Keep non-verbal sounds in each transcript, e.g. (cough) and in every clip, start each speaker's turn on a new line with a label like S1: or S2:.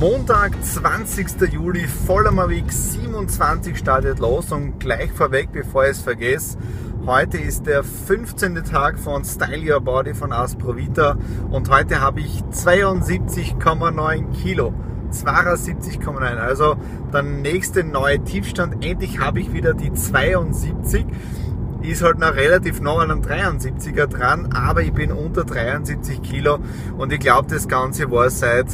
S1: Montag, 20. Juli, voller Week 27 startet los und gleich vorweg, bevor ich es vergesse, Heute ist der 15. Tag von Style Your Body von Asprovita und heute habe ich 72,9 Kilo. 72,9. Also der nächste neue Tiefstand. Endlich habe ich wieder die 72. Ist halt noch relativ nah an einem 73er dran, aber ich bin unter 73 Kilo und ich glaube, das Ganze war seit,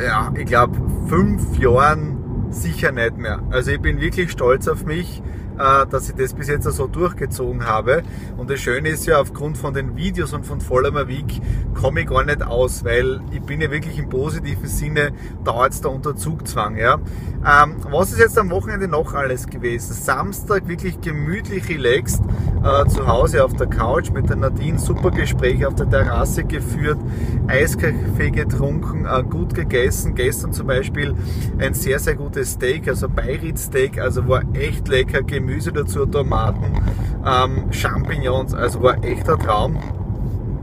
S1: ja, ich glaube, fünf Jahren sicher nicht mehr. Also ich bin wirklich stolz auf mich dass ich das bis jetzt so durchgezogen habe. Und das Schöne ist ja, aufgrund von den Videos und von Vollmer Week komme ich gar nicht aus, weil ich bin ja wirklich im positiven Sinne da jetzt da unter Zugzwang. Ja. Ähm, was ist jetzt am Wochenende noch alles gewesen? Samstag wirklich gemütlich relaxed, äh, zu Hause auf der Couch mit der Nadine, super Gespräche auf der Terrasse geführt, Eiskaffee getrunken, äh, gut gegessen. Gestern zum Beispiel ein sehr, sehr gutes Steak, also Beirit Steak, also war echt lecker, gemütlich Gemüse dazu, Tomaten, ähm, Champignons, also war echter Traum.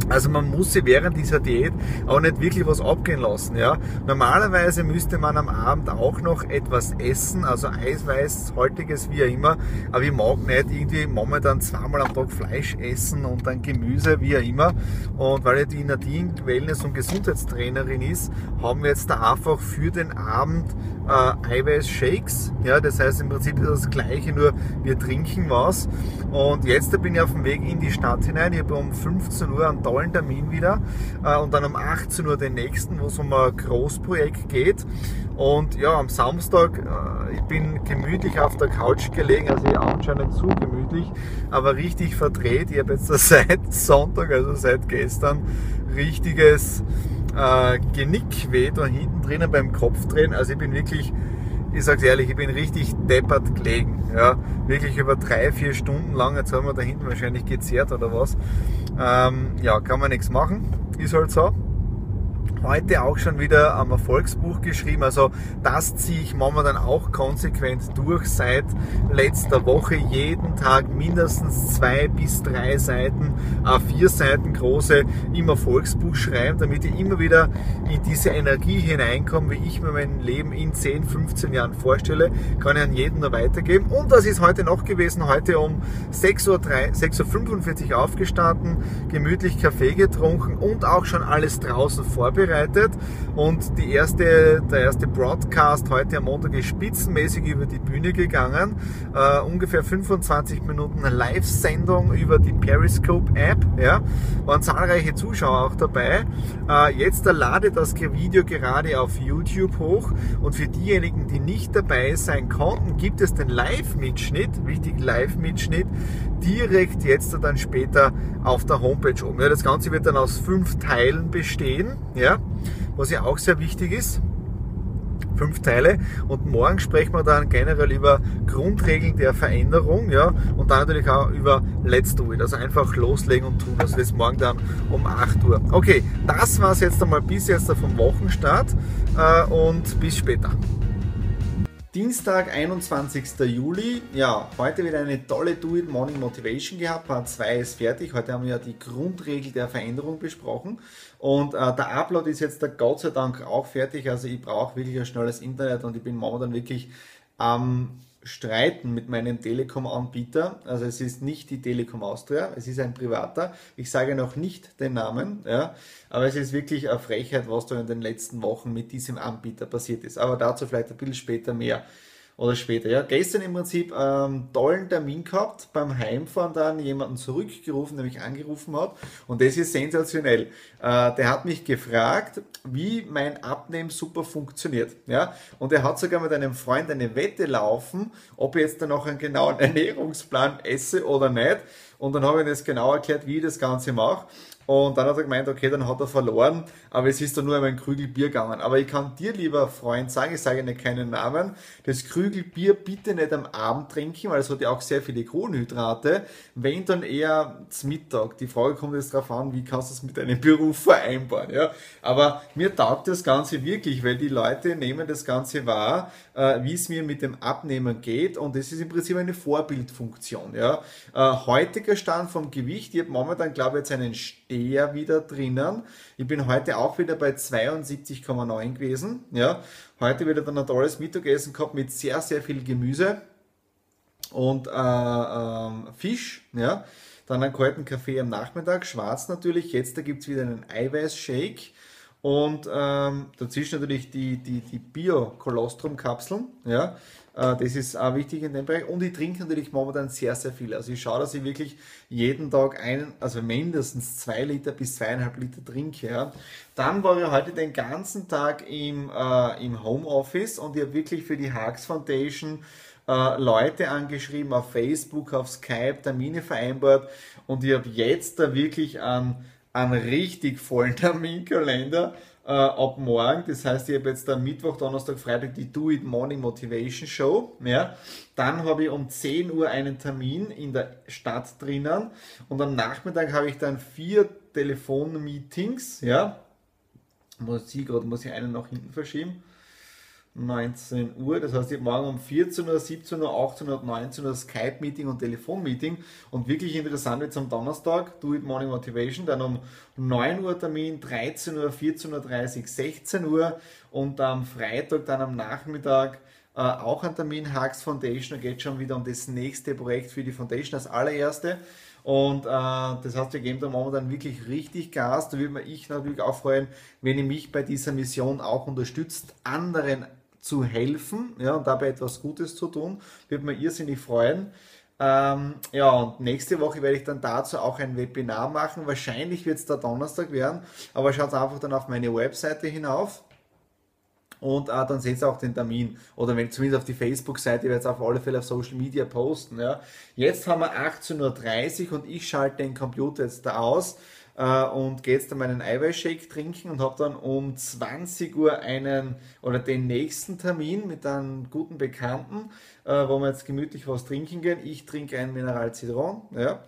S1: Also man muss sich während dieser Diät auch nicht wirklich was abgehen lassen. Ja? Normalerweise müsste man am Abend auch noch etwas essen, also Eiweiß, haltiges wie immer. Aber ich mag nicht irgendwie momentan zweimal am Tag Fleisch essen und dann Gemüse wie immer. Und weil die Nadine Wellness- und Gesundheitstrainerin ist, haben wir jetzt da einfach für den Abend äh, Eiweiß-Shakes. Ja, das heißt im Prinzip ist das gleiche, nur wir trinken was. Und jetzt bin ich auf dem Weg in die Stadt hinein. Ich habe um 15 Uhr einen tollen Termin wieder äh, und dann um 18 Uhr den nächsten, wo es um ein Großprojekt geht. Und ja, am Samstag, äh, ich bin gemütlich auf der Couch gelegen, also ja, anscheinend zu gemütlich, aber richtig verdreht. Ich habe jetzt (laughs) seit Sonntag, also seit gestern, richtiges äh, Genickweh da hinten drinnen beim Kopfdrehen. Also ich bin wirklich ich sag's ehrlich, ich bin richtig deppert gelegen. Ja, wirklich über drei, vier Stunden lang. Jetzt haben wir da hinten wahrscheinlich gezehrt oder was. Ähm, ja, kann man nichts machen. Ist halt so heute auch schon wieder am Erfolgsbuch geschrieben. Also das ziehe ich momentan auch konsequent durch seit letzter Woche. Jeden Tag mindestens zwei bis drei Seiten, vier Seiten große im Erfolgsbuch schreiben, damit ich immer wieder in diese Energie hineinkomme, wie ich mir mein Leben in 10, 15 Jahren vorstelle. Kann ich an jeden nur weitergeben. Und was ist heute noch gewesen? Heute um 6.45 Uhr aufgestanden, gemütlich Kaffee getrunken und auch schon alles draußen vorbereitet vorbereitet und die erste, der erste Broadcast heute am Montag ist spitzenmäßig über die Bühne gegangen. Uh, ungefähr 25 Minuten Live-Sendung über die Periscope-App. Ja. Waren zahlreiche Zuschauer auch dabei. Uh, jetzt lade das Video gerade auf YouTube hoch und für diejenigen, die nicht dabei sein konnten, gibt es den Live-Mitschnitt, wichtig Live-Mitschnitt, direkt jetzt dann später auf der Homepage oben. Ja, das Ganze wird dann aus fünf Teilen bestehen. Ja was ja auch sehr wichtig ist. Fünf Teile und morgen sprechen wir dann generell über Grundregeln der Veränderung, ja, und dann natürlich auch über Let's Do It, also einfach loslegen und tun. Also das morgen dann um 8 Uhr. Okay, das war es jetzt einmal bis jetzt vom Wochenstart äh, und bis später. Dienstag, 21. Juli. Ja, heute wieder eine tolle Do It Morning Motivation gehabt. Part 2 ist fertig. Heute haben wir ja die Grundregel der Veränderung besprochen. Und äh, der Upload ist jetzt da Gott sei Dank auch fertig. Also ich brauche wirklich ein schnelles Internet und ich bin momentan wirklich am ähm, streiten mit meinem Telekom-Anbieter. Also es ist nicht die Telekom Austria, es ist ein privater. Ich sage noch nicht den Namen, ja, aber es ist wirklich eine Frechheit, was da in den letzten Wochen mit diesem Anbieter passiert ist. Aber dazu vielleicht ein bisschen später mehr. Oder später. Ja, gestern im Prinzip ähm, tollen Termin gehabt, beim Heimfahren dann jemanden zurückgerufen, der mich angerufen hat und das ist sensationell. Äh, der hat mich gefragt, wie mein Abnehmen super funktioniert. Ja, und er hat sogar mit einem Freund eine Wette laufen, ob ich jetzt dann noch einen genauen (laughs) Ernährungsplan esse oder nicht. Und dann habe ich das genau erklärt, wie ich das Ganze mache. Und dann hat er gemeint, okay, dann hat er verloren, aber es ist dann nur ein Krügel Bier gegangen. Aber ich kann dir, lieber Freund, sagen, ich sage nicht keinen Namen, das Krügel Bier bitte nicht am Abend trinken, weil es hat ja auch sehr viele Kohlenhydrate, wenn dann eher zum Mittag. Die Frage kommt jetzt darauf an, wie kannst du es mit deinem (laughs) Beruf vereinbaren, ja. Aber mir taugt das Ganze wirklich, weil die Leute nehmen das Ganze wahr, äh, wie es mir mit dem Abnehmen geht und das ist im Prinzip eine Vorbildfunktion, ja. Äh, heutiger Stand vom Gewicht, ich habe momentan, glaube ich, jetzt einen eher wieder drinnen. Ich bin heute auch wieder bei 72,9 gewesen. Ja, heute wieder dann ein tolles Mittagessen gehabt mit sehr, sehr viel Gemüse und äh, äh, Fisch. Ja, dann einen kalten Kaffee am Nachmittag, schwarz natürlich. Jetzt da gibt es wieder einen Eiweißshake. Und ähm, dazwischen natürlich die, die, die Bio-Kolostrum-Kapseln. Ja, das ist auch wichtig in dem Bereich. Und ich trinke natürlich momentan sehr, sehr viel. Also ich schaue, dass ich wirklich jeden Tag einen, also mindestens zwei Liter bis zweieinhalb Liter trinke. Ja. Dann war ich heute den ganzen Tag im, äh, im Homeoffice und ich habe wirklich für die Haags Foundation äh, Leute angeschrieben auf Facebook, auf Skype, Termine vereinbart und ich habe jetzt da wirklich einen, einen richtig vollen (laughs) Terminkalender äh, ab morgen. Das heißt, ich habe jetzt am Mittwoch, Donnerstag, Freitag die Do It Morning Motivation Show. Ja. Dann habe ich um 10 Uhr einen Termin in der Stadt drinnen und am Nachmittag habe ich dann vier Telefonmeetings. Ja. Muss ich gerade, muss ich einen nach hinten verschieben. 19 Uhr. Das heißt, ich habe morgen um 14 Uhr, 17 Uhr, 18 Uhr, 19 Uhr Skype-Meeting und Telefon-Meeting. Und wirklich interessant jetzt am Donnerstag, Do It Morning Motivation, dann um 9 Uhr Termin, 13 Uhr, 14.30 Uhr, 16 Uhr und am Freitag dann am Nachmittag äh, auch ein Termin, Hacks Foundation, da geht schon wieder um das nächste Projekt für die Foundation, das allererste. Und äh, das heißt, wir geben da momentan wirklich richtig Gas. Da würde mich natürlich auch freuen, wenn ihr mich bei dieser Mission auch unterstützt, anderen zu helfen ja, und dabei etwas Gutes zu tun. Würde mir irrsinnig freuen. Ähm, ja, und nächste Woche werde ich dann dazu auch ein Webinar machen. Wahrscheinlich wird es der Donnerstag werden, aber schaut einfach dann auf meine Webseite hinauf. Und äh, dann seht ihr auch den Termin. Oder wenn zumindest auf die Facebook-Seite, werde es auf alle Fälle auf Social Media posten. Ja. Jetzt haben wir 18.30 Uhr und ich schalte den Computer jetzt da aus äh, und gehe jetzt dann meinen Eiweißshake trinken und habe dann um 20 Uhr einen oder den nächsten Termin mit einem guten Bekannten, äh, wo wir jetzt gemütlich was trinken gehen. Ich trinke ein Mineral Zitron. Ja.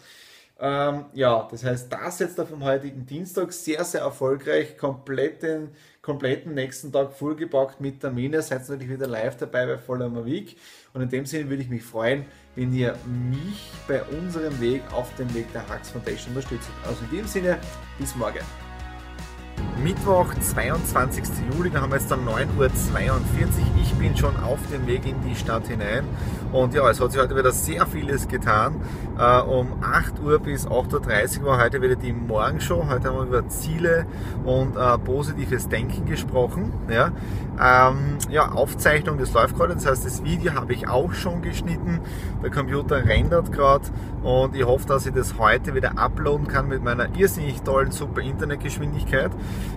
S1: Ähm, ja, das heißt, das jetzt auf dem heutigen Dienstag sehr, sehr erfolgreich, komplett den kompletten nächsten Tag vollgepackt mit Termine. Seid natürlich wieder live dabei bei Voller Week. Und in dem Sinne würde ich mich freuen, wenn ihr mich bei unserem Weg auf dem Weg der Hacks Foundation unterstützt. Also in dem Sinne, bis morgen. Mittwoch, 22. Juli, da haben wir jetzt dann 9.42 Uhr. Ich bin schon auf dem Weg in die Stadt hinein. Und ja, es hat sich heute wieder sehr vieles getan. Uh, um 8 Uhr bis 8.30 Uhr war heute wieder die Morgenshow. Heute haben wir über Ziele und uh, positives Denken gesprochen. Ja, ähm, ja, Aufzeichnung, das läuft gerade. Das heißt, das Video habe ich auch schon geschnitten. Der Computer rendert gerade und ich hoffe, dass ich das heute wieder uploaden kann mit meiner irrsinnig tollen, super Internetgeschwindigkeit.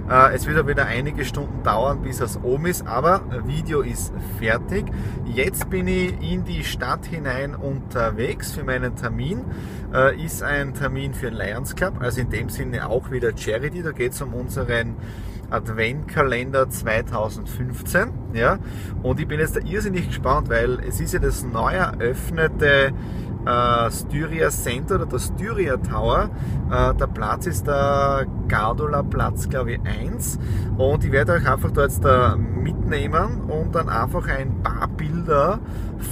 S1: Äh, es wird aber wieder einige Stunden dauern, bis es oben ist, aber Video ist fertig. Jetzt bin ich in die Stadt hinein unterwegs für meinen Termin. Äh, ist ein Termin für den Lions Club, also in dem Sinne auch wieder Charity. Da geht es um unseren Adventkalender 2015. Ja? Und ich bin jetzt da irrsinnig gespannt, weil es ist ja das neu eröffnete äh, Styria Center oder der Styria Tower. Äh, der Platz ist der Gardola Platz, glaube ich, 1. Und ich werde euch einfach da jetzt da mitnehmen und dann einfach ein paar Bilder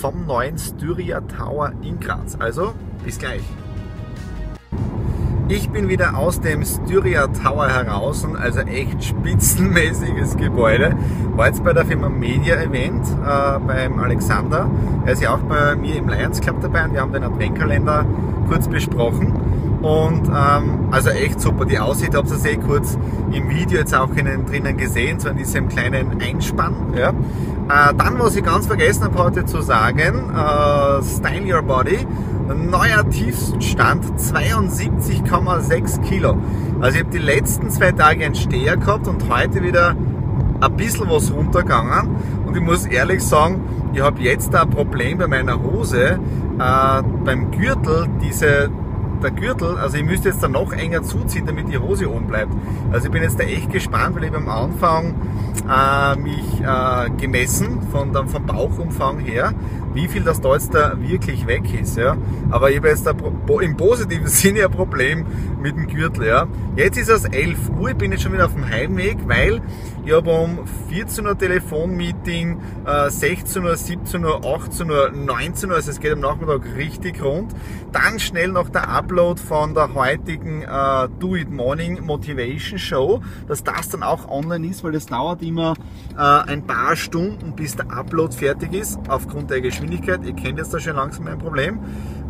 S1: vom neuen Styria Tower in Graz. Also, bis gleich. Ich bin wieder aus dem Styria Tower heraus, also echt spitzenmäßiges Gebäude. War jetzt bei der Firma Media Event äh, beim Alexander. Er ist ja auch bei mir im Lions Club dabei und wir haben den Adventkalender kurz besprochen. Und ähm, also echt super. Die Aussicht habt ihr sehr kurz im Video jetzt auch innen, drinnen gesehen, so in diesem kleinen Einspann. Ja. Äh, dann, was ich ganz vergessen habe heute zu sagen, äh, Style Your Body, neuer Tiefstand 72,6 Kilo. Also ich habe die letzten zwei Tage einen Steher gehabt und heute wieder ein bisschen was runtergegangen. Und ich muss ehrlich sagen, ich habe jetzt ein Problem bei meiner Hose, äh, beim Gürtel, diese der Gürtel, also ich müsste jetzt da noch enger zuziehen, damit die Hose oben bleibt. Also ich bin jetzt da echt gespannt, weil ich am Anfang äh, mich äh, gemessen von, dann vom Bauchumfang her, wie viel das da jetzt da wirklich weg ist. Ja. Aber ich habe jetzt da im positiven (laughs) Sinne ein Problem mit dem Gürtel. Ja. Jetzt ist es 11 Uhr, ich bin jetzt schon wieder auf dem Heimweg, weil ich habe um 14 Uhr Telefonmeeting, äh, 16 Uhr, 17 Uhr, 18 Uhr, 19 Uhr, also es geht am Nachmittag richtig rund. Dann schnell noch der Upload von der heutigen äh, Do It Morning Motivation Show, dass das dann auch online ist, weil das dauert immer äh, ein paar Stunden, bis der Upload fertig ist, aufgrund der Geschwindigkeit. Ihr kennt jetzt da schon langsam mein Problem,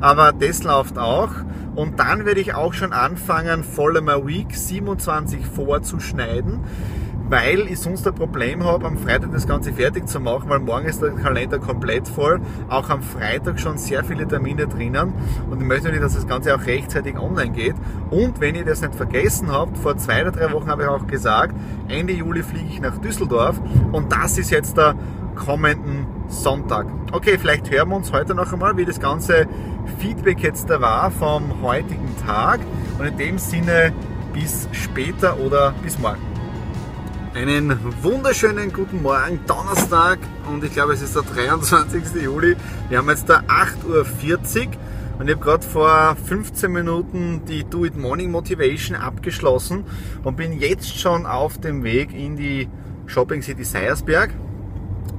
S1: aber das läuft auch. Und dann werde ich auch schon anfangen, Follow My Week 27 vorzuschneiden weil ich sonst ein Problem habe, am Freitag das Ganze fertig zu machen, weil morgen ist der Kalender komplett voll. Auch am Freitag schon sehr viele Termine drinnen und ich möchte nicht, dass das Ganze auch rechtzeitig online geht. Und wenn ihr das nicht vergessen habt, vor zwei oder drei Wochen habe ich auch gesagt, Ende Juli fliege ich nach Düsseldorf und das ist jetzt der kommenden Sonntag. Okay, vielleicht hören wir uns heute noch einmal, wie das ganze Feedback jetzt da war vom heutigen Tag und in dem Sinne bis später oder bis morgen. Einen wunderschönen guten Morgen, Donnerstag und ich glaube es ist der 23. Juli. Wir haben jetzt da 8.40 Uhr und ich habe gerade vor 15 Minuten die Do It Morning Motivation abgeschlossen und bin jetzt schon auf dem Weg in die Shopping City Seiersberg.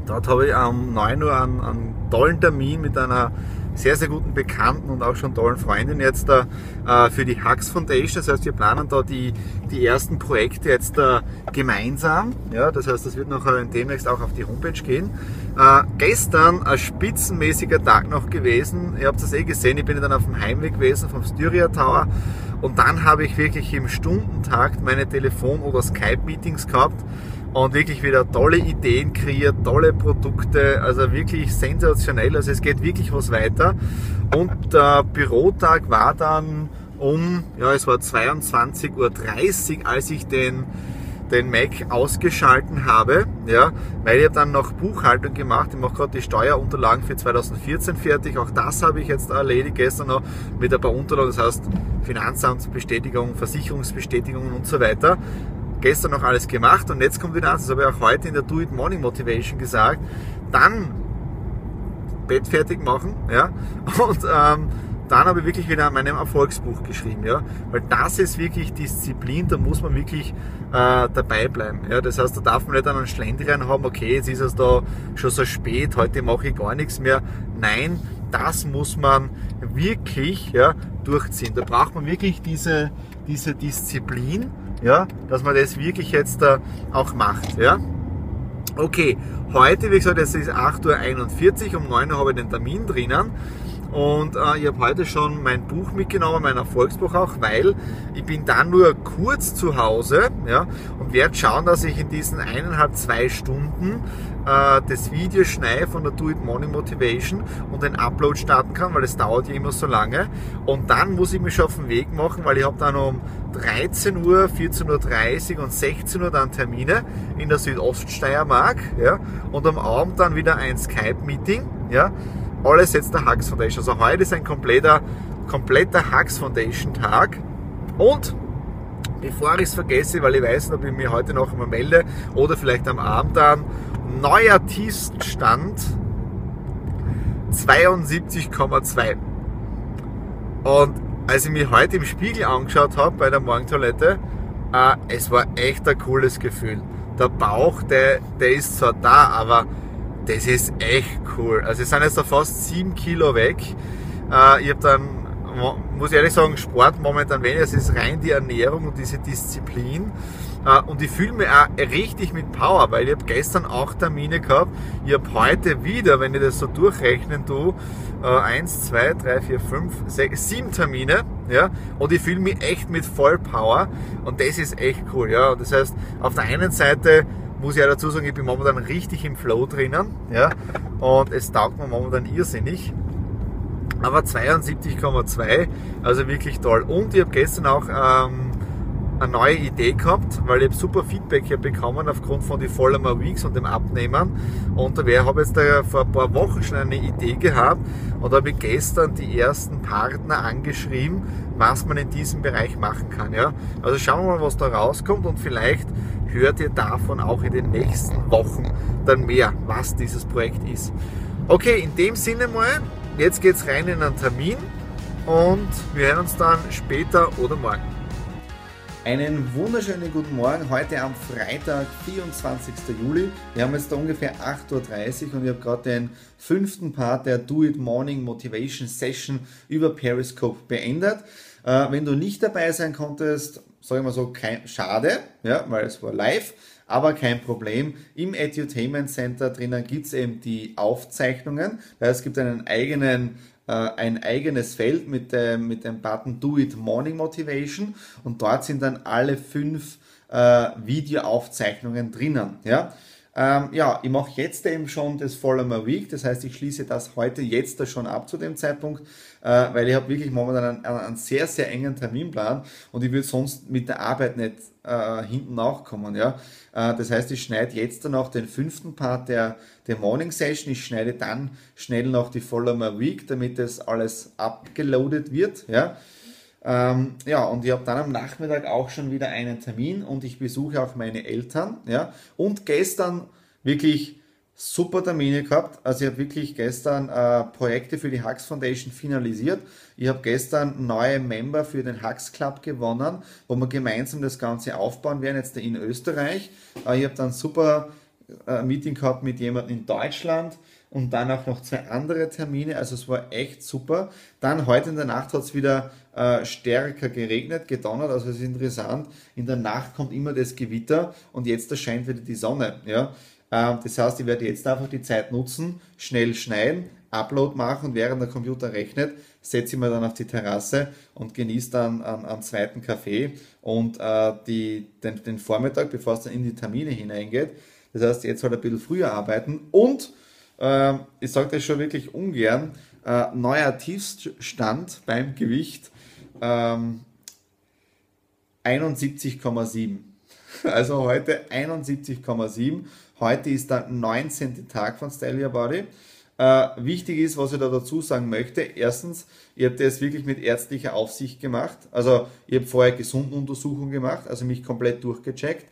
S1: Dort habe ich um 9 Uhr einen, einen tollen Termin mit einer sehr, sehr guten Bekannten und auch schon tollen Freundin jetzt da äh, für die Hux Foundation. Das heißt, wir planen da die, die ersten Projekte jetzt äh, gemeinsam. Ja, das heißt, das wird noch demnächst auch auf die Homepage gehen. Äh, gestern ein spitzenmäßiger Tag noch gewesen. Ihr habt das eh gesehen, ich bin dann auf dem Heimweg gewesen vom Styria Tower. Und dann habe ich wirklich im Stundentakt meine Telefon- oder Skype-Meetings gehabt und wirklich wieder tolle Ideen kreiert, tolle Produkte, also wirklich sensationell. Also es geht wirklich was weiter. Und der Bürotag war dann um, ja, es war 22.30 Uhr, als ich den den Mac ausgeschalten habe, ja, weil ich habe dann noch Buchhaltung gemacht. Ich mache gerade die Steuerunterlagen für 2014 fertig. Auch das habe ich jetzt erledigt gestern noch mit ein paar Unterlagen, das heißt Finanzamtsbestätigung, Versicherungsbestätigung und so weiter gestern noch alles gemacht und jetzt kommt wieder eins, das habe ich auch heute in der Do It Morning Motivation gesagt, dann Bett fertig machen, ja, (laughs) und ähm, dann habe ich wirklich wieder an meinem Erfolgsbuch geschrieben, ja, weil das ist wirklich Disziplin, da muss man wirklich äh, dabei bleiben, ja, das heißt, da darf man nicht einen Schlendrian haben, okay, jetzt ist es da schon so spät, heute mache ich gar nichts mehr, nein, das muss man wirklich, ja, durchziehen, da braucht man wirklich diese, diese Disziplin, ja, dass man das wirklich jetzt äh, auch macht. Ja. Okay, heute, wie gesagt, es ist 8.41 Uhr, um 9 Uhr habe ich den Termin drinnen. Und äh, ich habe heute schon mein Buch mitgenommen, mein Erfolgsbuch auch, weil ich bin dann nur kurz zu Hause ja, und werde schauen, dass ich in diesen eineinhalb, zwei Stunden äh, das Video schneide von der Do It Morning Motivation und den Upload starten kann, weil es dauert ja immer so lange. Und dann muss ich mich schon auf den Weg machen, weil ich habe dann um 13 Uhr, 14.30 Uhr und 16 Uhr dann Termine in der Südoststeiermark ja, und am Abend dann wieder ein Skype-Meeting. Ja, alles jetzt der Hux Foundation. Also heute ist ein kompletter, kompletter Hux Foundation Tag. Und bevor ich es vergesse, weil ich weiß ob ich mich heute noch einmal melde oder vielleicht am Abend dann, neuer Tiefstand 72,2. Und als ich mich heute im Spiegel angeschaut habe bei der Morgentoilette, äh, es war echt ein cooles Gefühl. Der Bauch, der, der ist zwar da, aber das ist echt cool. Also es sind jetzt da fast 7 Kilo weg. Äh, ich habe dann, muss ich ehrlich sagen, Sport momentan weniger. Es ist rein die Ernährung und diese Disziplin. Äh, und ich fühle mich auch richtig mit Power, weil ich habe gestern auch Termine gehabt. Ich habe heute wieder, wenn ich das so durchrechnen tue, 1, 2, 3, 4, 5, 6, 7 Termine. ja, und ich fühle mich echt mit Vollpower und das ist echt cool, ja. Das heißt, auf der einen Seite muss ich ja dazu sagen, ich bin momentan richtig im Flow drinnen, ja, und es taugt mir momentan irrsinnig. Aber 72,2, also wirklich toll. Und ich habe gestern auch ähm, eine neue Idee gehabt, weil ich super Feedback hier bekommen aufgrund von den Follower Weeks und dem Abnehmen. Und da habe jetzt da vor ein paar Wochen schon eine Idee gehabt und habe gestern die ersten Partner angeschrieben, was man in diesem Bereich machen kann. Ja? Also schauen wir mal, was da rauskommt und vielleicht hört ihr davon auch in den nächsten Wochen dann mehr, was dieses Projekt ist. Okay, in dem Sinne mal, jetzt geht es rein in einen Termin und wir hören uns dann später oder morgen.
S2: Einen wunderschönen guten Morgen, heute am Freitag, 24. Juli. Wir haben jetzt da ungefähr 8.30 Uhr und ich habe gerade den fünften Part der Do It Morning Motivation Session über Periscope beendet. Äh, wenn du nicht dabei sein konntest, sage ich mal so, kein, schade, ja, weil es war live, aber kein Problem. Im Edutainment Center drinnen gibt es eben die Aufzeichnungen. Es gibt einen eigenen äh, ein eigenes Feld mit dem, mit dem Button Do It Morning Motivation und dort sind dann alle fünf äh, Videoaufzeichnungen drinnen. Ja? Ähm, ja, ich mache jetzt eben schon das Follow Week, das heißt, ich schließe das heute jetzt da schon ab zu dem Zeitpunkt, äh, weil ich habe wirklich momentan einen, einen, sehr, sehr engen Terminplan und ich würde sonst mit der Arbeit nicht äh, hinten nachkommen. Ja? Äh, das heißt, ich schneide jetzt dann auch den fünften Part der, der Morning Session, ich schneide dann schnell noch die Follow Week, damit das alles abgeloadet wird. Ja? Ähm, ja, und ich habe dann am Nachmittag auch schon wieder einen Termin und ich besuche auch meine Eltern. Ja, und gestern wirklich super Termine gehabt. Also ich habe wirklich gestern äh, Projekte für die Hux Foundation finalisiert. Ich habe gestern neue Member für den Hux Club gewonnen, wo wir gemeinsam das Ganze aufbauen werden, jetzt in Österreich. Äh, ich habe dann super äh, Meeting gehabt mit jemandem in Deutschland und dann auch noch zwei andere Termine. Also es war echt super. Dann heute in der Nacht hat es wieder äh, stärker geregnet, gedonnert. Also es ist interessant. In der Nacht kommt immer das Gewitter und jetzt erscheint wieder die Sonne. Ja? Äh, das heißt, ich werde jetzt einfach die Zeit nutzen, schnell schneiden, Upload machen und während der Computer rechnet, setze ich mir dann auf die Terrasse und genieße dann einen, einen zweiten Kaffee und äh, die, den, den Vormittag, bevor es dann in die Termine hineingeht. Das heißt, jetzt halt ein bisschen früher arbeiten und ich sage das schon wirklich ungern, äh, neuer Tiefstand beim Gewicht ähm, 71,7. (laughs) Also heute 71,7. Heute ist der 19. Tag von Style Your Body. Äh, wichtig ist, was ich da dazu sagen möchte. Erstens, ich habe das wirklich mit ärztlicher Aufsicht gemacht. Also ich habe vorher Gesundenuntersuchungen gemacht, also mich komplett durchgecheckt.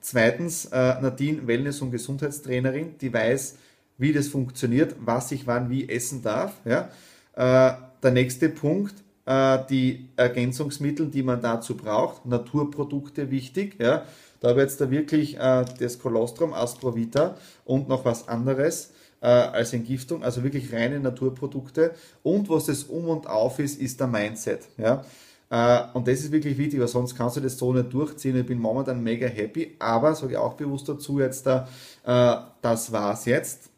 S2: Zweitens, äh, Nadine, Wellness- und Gesundheitstrainerin, die weiß, wie das funktioniert, was ich wann wie essen darf. Ja. Äh, der nächste Punkt, äh, die Ergänzungsmittel, die man dazu braucht, Naturprodukte wichtig. Ja. Da habe ich jetzt da wirklich äh, das Colostrum, Astrovita und noch was anderes äh, als Entgiftung, also wirklich reine Naturprodukte. Und was das Um und Auf ist, ist der Mindset. Ja. Äh, und das ist wirklich wichtig, weil sonst kannst du das so nicht durchziehen. Ich bin momentan mega happy, aber sage ich auch bewusst dazu jetzt da, äh, das war's jetzt.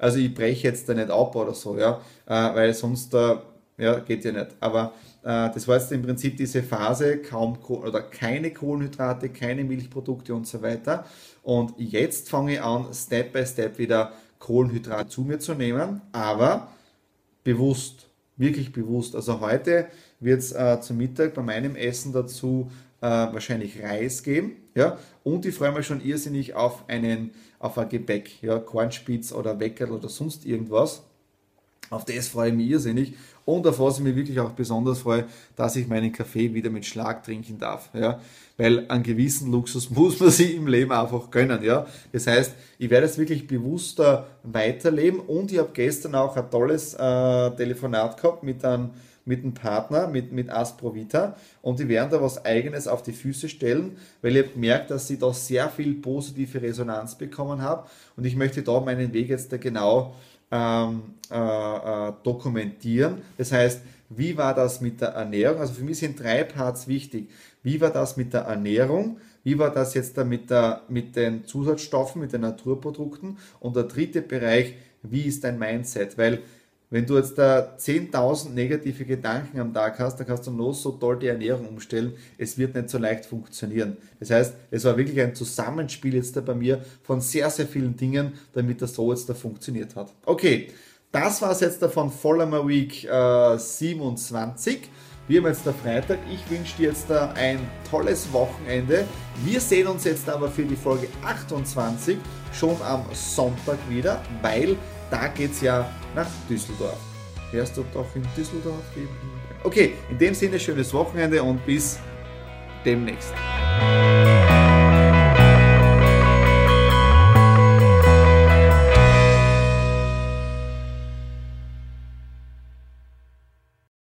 S2: Also ich breche jetzt da nicht ab oder so, ja, äh, weil sonst ja, geht ja nicht. Aber das war jetzt im Prinzip diese Phase, kaum oder keine Kohlenhydrate, keine Milchprodukte und so weiter. Und jetzt fange ich an, Step by Step wieder Kohlenhydrate zu mir zu nehmen, aber bewusst, wirklich bewusst. Also heute wird es äh, zum Mittag bei meinem Essen dazu äh, wahrscheinlich Reis geben. Ja? Und ich freue mich schon irrsinnig auf, einen, auf ein Gebäck, ja? Kornspitz oder Weckerl oder sonst irgendwas. Auf das freue ich mich irrsinnig. Und auf was ich mich wirklich auch besonders freue, dass ich meinen Kaffee wieder mit Schlag trinken darf. Ja? Weil einen gewissen Luxus (laughs) muss man sich im Leben einfach gönnen. Ja? Das heißt, ich werde es wirklich bewusster weiterleben und ich habe gestern auch ein tolles äh, Telefonat gehabt mit einem mit einem Partner, mit, mit Asprovita und die werden da was Eigenes auf die Füße stellen, weil ich habe gemerkt, dass ich da sehr viel positive Resonanz bekommen habe und ich möchte da meinen Weg jetzt da genau ähm, äh, äh, dokumentieren. Das heißt, wie war das mit der Ernährung? Also für mich sind drei Parts wichtig. Wie war das mit der Ernährung? Wie war das jetzt da mit, der, mit den Zusatzstoffen, mit den Naturprodukten? Und der dritte Bereich, wie ist dein Mindset? Weil
S1: Wenn du jetzt da 10.000 negative Gedanken am Tag hast, dann kannst du los so toll die Ernährung umstellen. Es wird nicht so leicht funktionieren. Das heißt, es war wirklich ein Zusammenspiel jetzt da bei mir von sehr, sehr vielen Dingen, damit das so jetzt da funktioniert hat. Okay, das war es jetzt da von Follower Week äh, 27. Wir haben jetzt der Freitag. Ich wünsche dir jetzt da ein tolles Wochenende. Wir sehen uns jetzt aber für die Folge 28 schon am Sonntag wieder, weil da geht es ja nach Düsseldorf. Wärst du doch in Düsseldorf? Okay, in dem Sinne schönes Wochenende und bis demnächst.